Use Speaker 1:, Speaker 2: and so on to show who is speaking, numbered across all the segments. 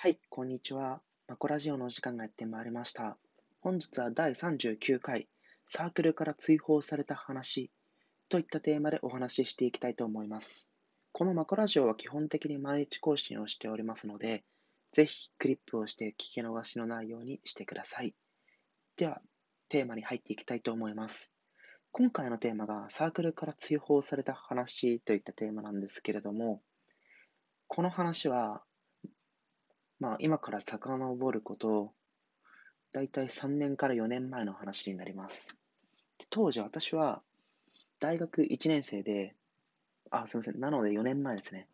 Speaker 1: はい、こんにちは。マコラジオのお時間がやってまいりました。本日は第39回、サークルから追放された話といったテーマでお話ししていきたいと思います。このマコラジオは基本的に毎日更新をしておりますので、ぜひクリップをして聞き逃しのないようにしてください。では、テーマに入っていきたいと思います。今回のテーマがサークルから追放された話といったテーマなんですけれども、この話はまあ、今から遡ること、だいたい3年から4年前の話になります。当時私は大学1年生で、あ、すみません。なので4年前ですね。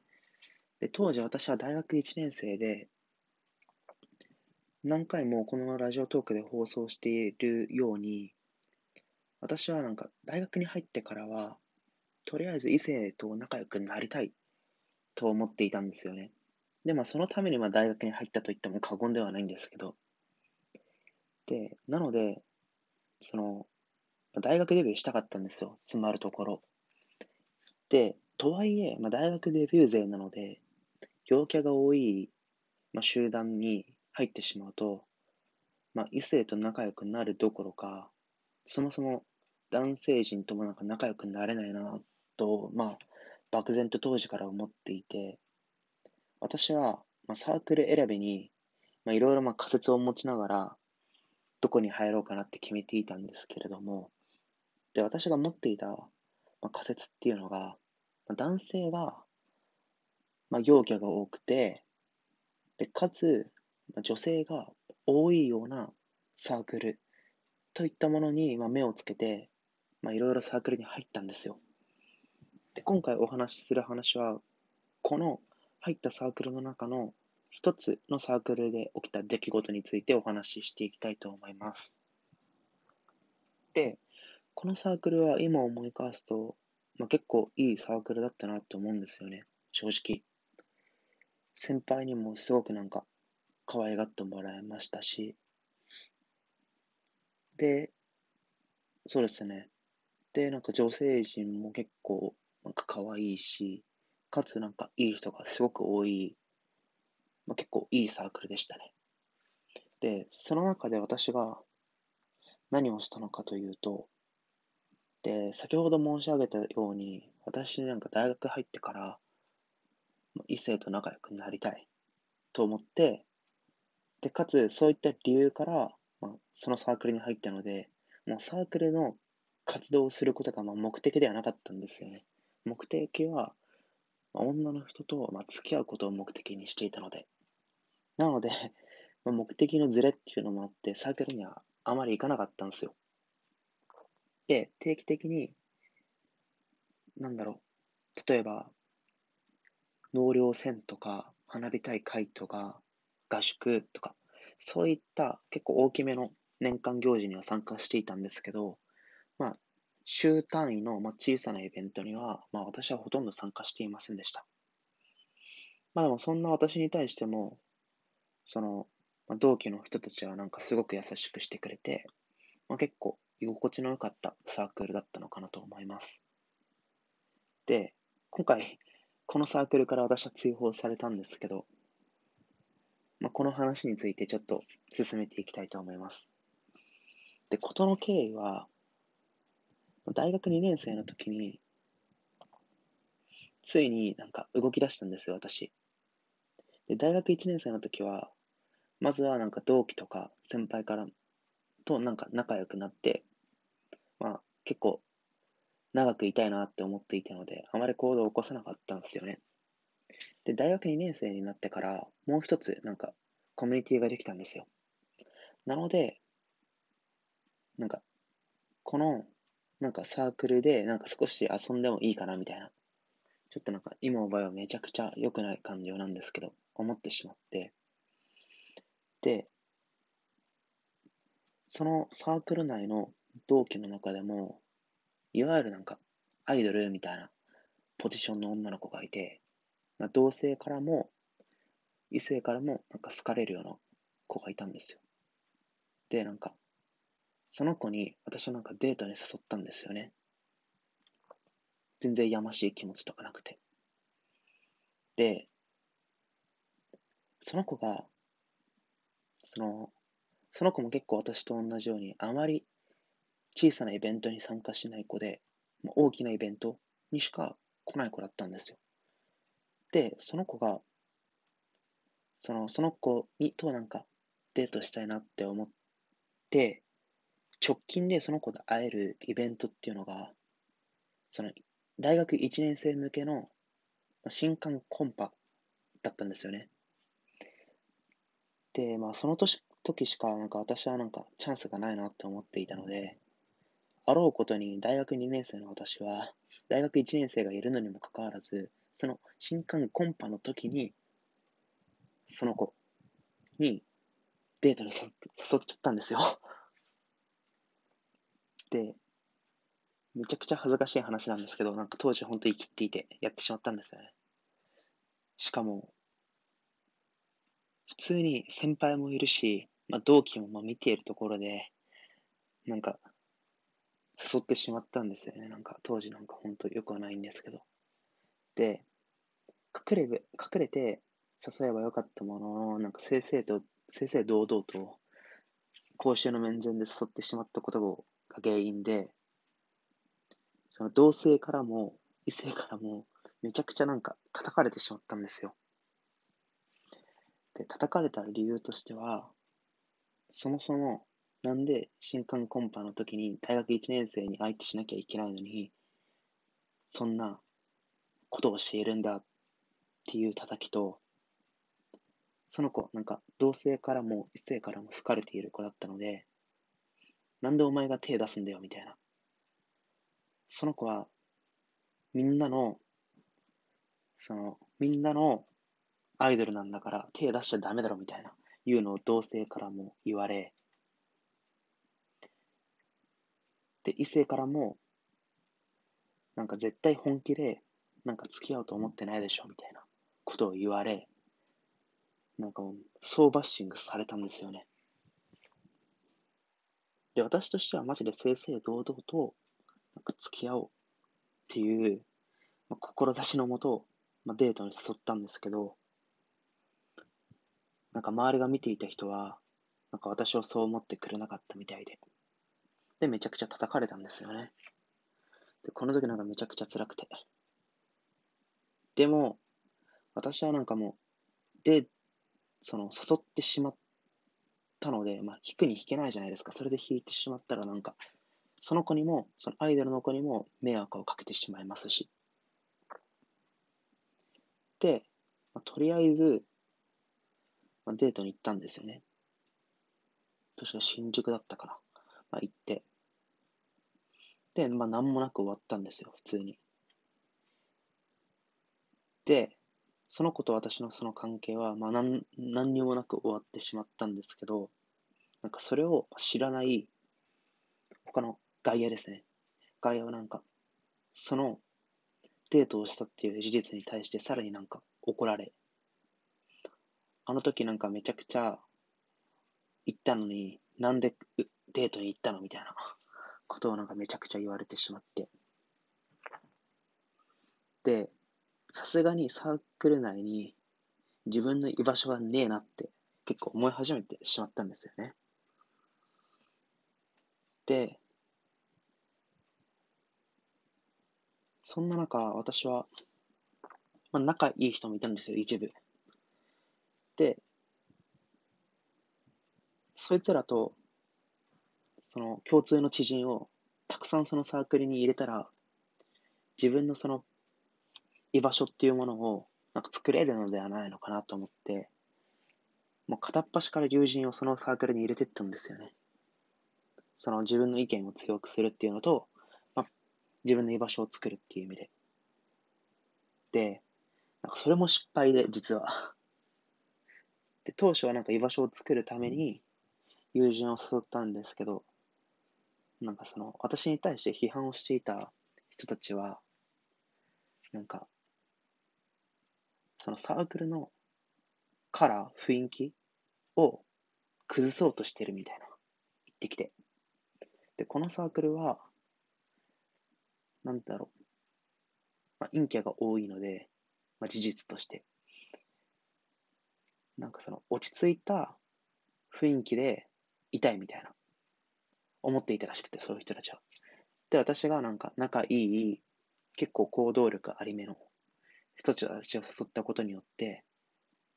Speaker 1: で当時私は大学1年生で、何回もこのラジオトークで放送しているように、私はなんか大学に入ってからは、とりあえず異性と仲良くなりたいと思っていたんですよね。で、まあ、そのためにまあ大学に入ったと言っても過言ではないんですけど、で、なので、その、大学デビューしたかったんですよ、つまるところ。で、とはいえ、まあ、大学デビュー勢なので、陽キャが多い、まあ、集団に入ってしまうと、まあ、異性と仲良くなるどころか、そもそも男性陣ともなんか仲良くなれないなと、まあ、漠然と当時から思っていて、私は、まあ、サークル選びに、まあ、いろいろまあ仮説を持ちながら、どこに入ろうかなって決めていたんですけれども、で、私が持っていた、まあ、仮説っていうのが、まあ、男性が、まあ、陽キャが多くて、で、かつ、まあ、女性が多いようなサークルといったものに、まあ、目をつけて、まあ、いろいろサークルに入ったんですよ。で、今回お話しする話は、この入ったサークルの中の一つのサークルで起きた出来事についてお話ししていきたいと思います。で、このサークルは今思い返すと、まあ、結構いいサークルだったなと思うんですよね、正直。先輩にもすごくなんか可愛がってもらいましたし、で、そうですね。で、なんか女性陣も結構なんか可愛いし、かつなんかいい人がすごく多い、まあ、結構いいサークルでしたね。で、その中で私が何をしたのかというと、で、先ほど申し上げたように、私なんか大学入ってから、異性と仲良くなりたいと思って、で、かつそういった理由から、まあ、そのサークルに入ったので、もうサークルの活動をすることがまあ目的ではなかったんですよね。目的は、女の人と、ま、付き合うことを目的にしていたので。なので、ま、目的のズレっていうのもあって、サークルにはあまり行かなかったんですよ。で、定期的に、なんだろう、例えば、納涼船とか、花火大会とか、合宿とか、そういった結構大きめの年間行事には参加していたんですけど、まあ、週単位の、小さなイベントには、まあ、私はほとんど参加していませんでした。まあでもそんな私に対しても、その、同期の人たちはなんかすごく優しくしてくれて、まあ、結構居心地の良かったサークルだったのかなと思います。で、今回、このサークルから私は追放されたんですけど、まあ、この話についてちょっと進めていきたいと思います。で、事の経緯は、大学2年生の時に、ついになんか動き出したんですよ、私。で、大学1年生の時は、まずはなんか同期とか先輩からとなんか仲良くなって、まあ結構長くいたいなって思っていたので、あまり行動を起こさなかったんですよね。で、大学2年生になってから、もう一つなんかコミュニティができたんですよ。なので、なんか、このなんかサークルで、なんか少し遊んでもいいかなみたいな。ちょっとなんか今の場合はめちゃくちゃ良くない感情なんですけど、思ってしまって。で、そのサークル内の同期の中でも、いわゆるなんかアイドルみたいなポジションの女の子がいて、まあ、同性からも異性からもなんか好かれるような子がいたんですよ。で、なんかその子に私はなんかデートに誘ったんですよね。全然やましい気持ちとかなくて。で、その子がその、その子も結構私と同じように、あまり小さなイベントに参加しない子で、大きなイベントにしか来ない子だったんですよ。で、その子が、その、その子にとなんかデートしたいなって思って、直近でその子と会えるイベントっていうのが、その、大学1年生向けの新刊コンパだったんですよね。で、まあ、その年時しか、なんか私はなんかチャンスがないなって思っていたので、あろうことに大学2年生の私は、大学1年生がいるのにもかかわらず、その新刊コンパの時に、その子にデートに誘っちゃったんですよ。で、めちゃくちゃ恥ずかしい話なんですけど、なんか当時本当に生きっていてやってしまったんですよね。しかも、普通に先輩もいるし、まあ、同期もまあ見ているところで、なんか、誘ってしまったんですよね。なんか、当時なんか本当よくはないんですけど。で、隠れ、隠れて誘えばよかったものの、なんか正々と、正々堂々と、公衆の面前で誘ってしまったことが原因で、その同性からも、異性からも、めちゃくちゃなんか叩かれてしまったんですよ。で、叩かれた理由としては、そもそも、なんで新刊コンパの時に大学1年生に相手しなきゃいけないのに、そんなことをしているんだっていう叩きと、その子、なんか同性からも異性からも好かれている子だったので、なんでお前が手出すんだよみたいな。その子は、みんなの、その、みんなのアイドルなんだから手出しちゃダメだろみたいな、いうのを同性からも言われ、で、異性からも、なんか絶対本気で、なんか付き合うと思ってないでしょみたいなことを言われ、なんかもう、総バッシングされたんですよね。で、私としてはマジで正々堂々と、なんか付き合おうっていう、まあ、志のもと、まあ、デートに誘ったんですけど、なんか周りが見ていた人は、なんか私をそう思ってくれなかったみたいで。で、めちゃくちゃ叩かれたんですよね。で、この時なんかめちゃくちゃ辛くて。でも、私はなんかもう、で、その、誘ってしまったので、まあ、引くに引けないじゃないですか。それで引いてしまったらなんか、その子にも、そのアイドルの子にも迷惑をかけてしまいますし。で、まあ、とりあえず、まあ、デートに行ったんですよね。確か新宿だったかな。まあ、行って。で、まあ、何もなく終わったんですよ、普通に。で、その子と私のその関係は、まあ、なん、何にもなく終わってしまったんですけど、なんかそれを知らない他の外野ですね。外野はなんか、そのデートをしたっていう事実に対してさらになんか怒られ、あの時なんかめちゃくちゃ行ったのに、なんでデートに行ったの？みたいなことをなんかめちゃくちゃ言われてしまって。で、さすがにサークル内に自分の居場所がねえなって結構思い始めてしまったんですよね。で、そんな中、私は、まあ、仲いい人もいたんですよ、一部。で、そいつらと、その共通の知人をたくさんそのサークルに入れたら、自分のその居場所っていうものをなんか作れるのではないのかなと思って、もう片っ端から友人をそのサークルに入れてったんですよね。その自分の意見を強くするっていうのと、まあ、自分の居場所を作るっていう意味で。で、なんかそれも失敗で、実は。で、当初はなんか居場所を作るために友人を誘ったんですけど、なんかその、私に対して批判をしていた人たちは、なんか、そのサークルのカラー、雰囲気を崩そうとしてるみたいな、言ってきて。で、このサークルは、なんだろう、まあ、陰キャが多いので、まあ、事実として。なんかその落ち着いた雰囲気でいたいみたいな、思っていたらしくて、そういう人たちは。で、私がなんか仲いい、結構行動力ありめの人たちを誘ったことによって、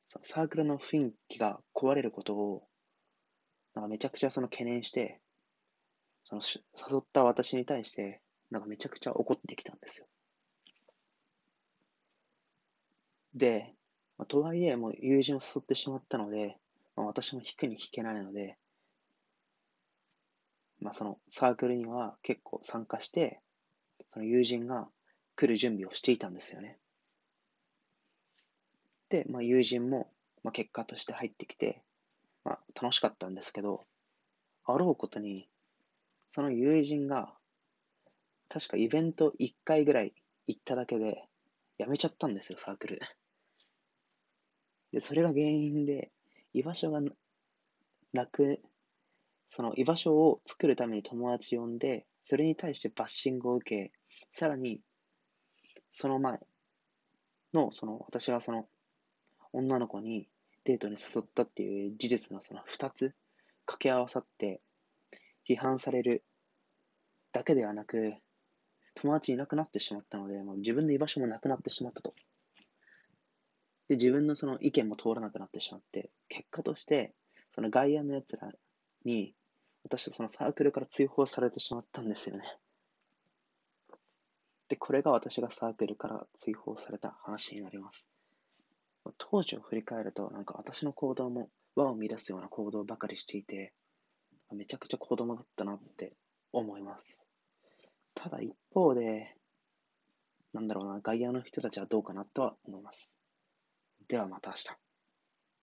Speaker 1: そのサークルの雰囲気が壊れることを、なんかめちゃくちゃその懸念して、その誘った私に対して、なんかめちゃくちゃ怒ってきたんですよ。で、まあ、とはいえ、もう友人を誘ってしまったので、まあ、私も引くに引けないので、まあ、そのサークルには結構参加して、その友人が来る準備をしていたんですよね。で、まあ、友人も、まあ、結果として入ってきて、まあ、楽しかったんですけど、あろうことに、その友人が、確かイベント1回ぐらい行っただけで、辞めちゃったんですよ、サークル。で、それが原因で、居場所がなく、その居場所を作るために友達呼んで、それに対してバッシングを受け、さらに、その前の、その、私がその、女の子にデートに誘ったっていう事実のその二つ掛け合わさって、批判されるだけではなく、友達いなくなってしまったので、もう自分の居場所もなくなってしまったと。で、自分のその意見も通らなくなってしまって、結果として、その外野の奴らに、私はそのサークルから追放されてしまったんですよね。で、これが私がサークルから追放された話になります。当時を振り返ると、なんか私の行動も輪を乱すような行動ばかりしていて、めちゃくちゃ子供だったなって思います。ただ一方で、なんだろうな、外野の人たちはどうかなとは思います。ではまた明日。